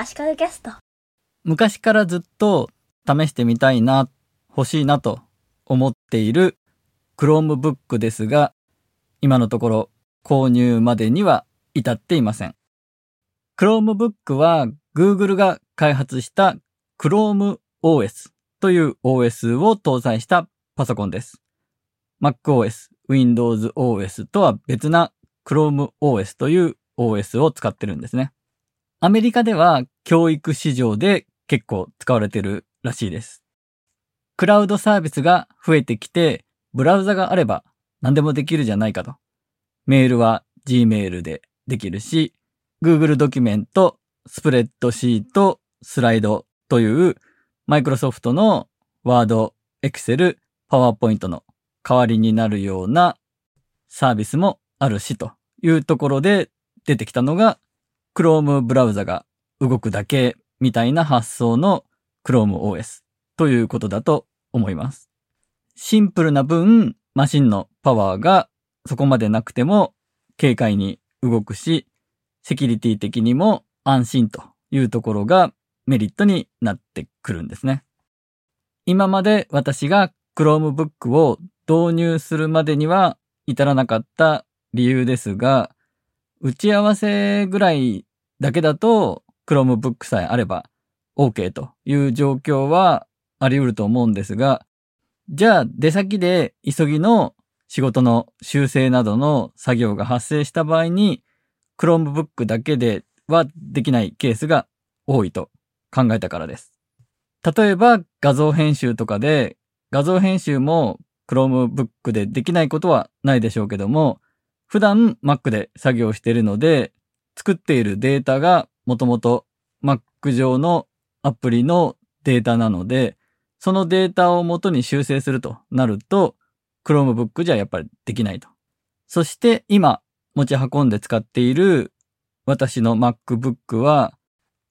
足利キャスト。昔からずっと試してみたいな、欲しいなと思っている Chromebook ですが、今のところ購入までには至っていません。Chromebook は Google が開発した Chrome OS という OS を搭載したパソコンです。MacOS、Windows OS とは別な Chrome OS という OS を使ってるんですね。アメリカでは教育市場で結構使われてるらしいです。クラウドサービスが増えてきて、ブラウザがあれば何でもできるじゃないかと。メールは Gmail でできるし、Google ドキュメント、スプレッドシート、スライドというマイクロソフトの Word、Excel、PowerPoint の代わりになるようなサービスもあるしというところで出てきたのが Chrome ブラウザが動くだけみたいな発想の Chrome OS ということだと思います。シンプルな分、マシンのパワーがそこまでなくても軽快に動くし、セキュリティ的にも安心というところがメリットになってくるんですね。今まで私が Chromebook を導入するまでには至らなかった理由ですが、打ち合わせぐらいだけだと Chromebook さえあれば OK という状況はあり得ると思うんですが、じゃあ出先で急ぎの仕事の修正などの作業が発生した場合に Chromebook だけではできないケースが多いと考えたからです。例えば画像編集とかで画像編集も Chromebook でできないことはないでしょうけども、普段 Mac で作業しているので、作っているデータがもともと Mac 上のアプリのデータなので、そのデータを元に修正するとなると、Chromebook じゃやっぱりできないと。そして今持ち運んで使っている私の MacBook は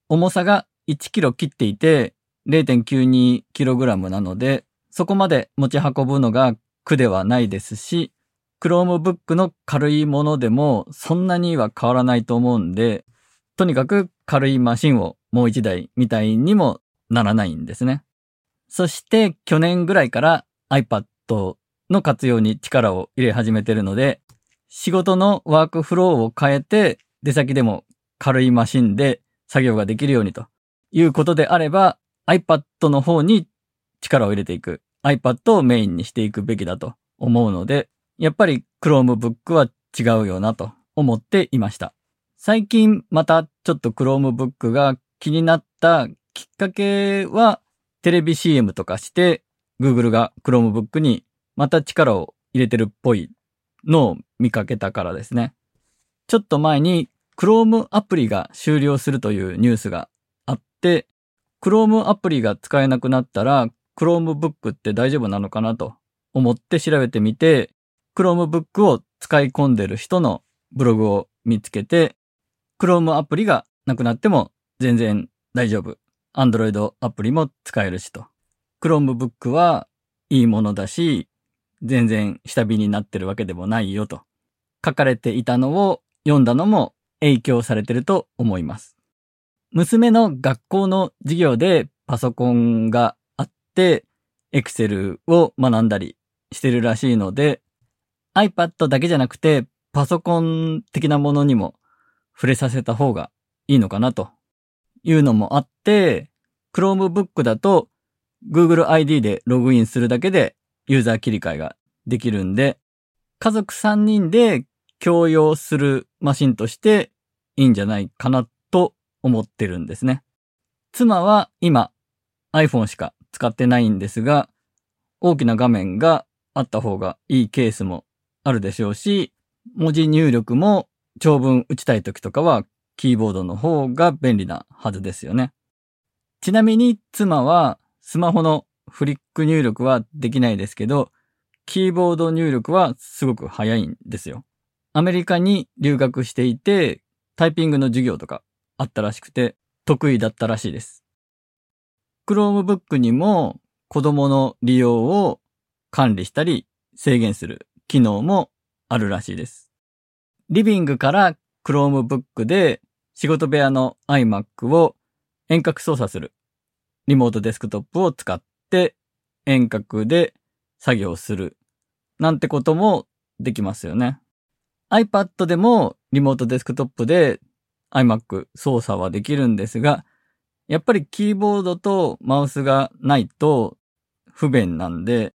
重さが1キロ切っていて 0.92kg なので、そこまで持ち運ぶのが苦ではないですし、Chromebook の軽いものでもそんなには変わらないと思うんで、とにかく軽いマシンをもう一台みたいにもならないんですね。そして去年ぐらいから iPad の活用に力を入れ始めてるので、仕事のワークフローを変えて出先でも軽いマシンで作業ができるようにということであれば iPad の方に力を入れていく iPad をメインにしていくべきだと思うので、やっぱり Chromebook は違うよなと思っていました。最近またちょっと Chromebook が気になったきっかけはテレビ CM とかして Google が Chromebook にまた力を入れてるっぽいのを見かけたからですね。ちょっと前に Chrome アプリが終了するというニュースがあって、Chrome アプリが使えなくなったら Chromebook って大丈夫なのかなと思って調べてみて、Chromebook を使い込んでる人のブログを見つけて、Chrome アプリがなくなっても全然大丈夫。Android アプリも使えるしと。Chromebook はいいものだし、全然下火になってるわけでもないよと。書かれていたのを読んだのも影響されてると思います。娘の学校の授業でパソコンがあって、Excel を学んだりしてるらしいので、iPad だけじゃなくて、パソコン的なものにも触れさせた方がいいのかなというのもあって、Chromebook だと Google ID でログインするだけでユーザー切り替えができるんで、家族3人で共用するマシンとしていいんじゃないかなと思ってるんですね。妻は今 iPhone しか使ってないんですが、大きな画面があった方がいいケースもあるでしょうし、文字入力も長文打ちたい時とかはキーボードの方が便利なはずですよね。ちなみに妻はスマホのフリック入力はできないですけど、キーボード入力はすごく早いんですよ。アメリカに留学していて、タイピングの授業とかあったらしくて、得意だったらしいです。Chromebook にも子供の利用を管理したり制限する機能もあるらしいです。リビングから Chromebook で仕事部屋の iMac を遠隔操作するリモートデスクトップを使って遠隔で作業するなんてこともできますよね。iPad でもリモートデスクトップで iMac 操作はできるんですが、やっぱりキーボードとマウスがないと不便なんで、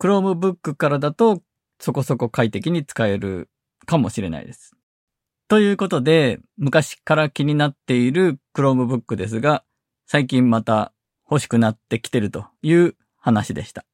Chromebook からだとそこそこ快適に使えるかもしれないです。ということで、昔から気になっている Chromebook ですが、最近また欲しくなってきてるという話でした。